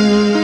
Música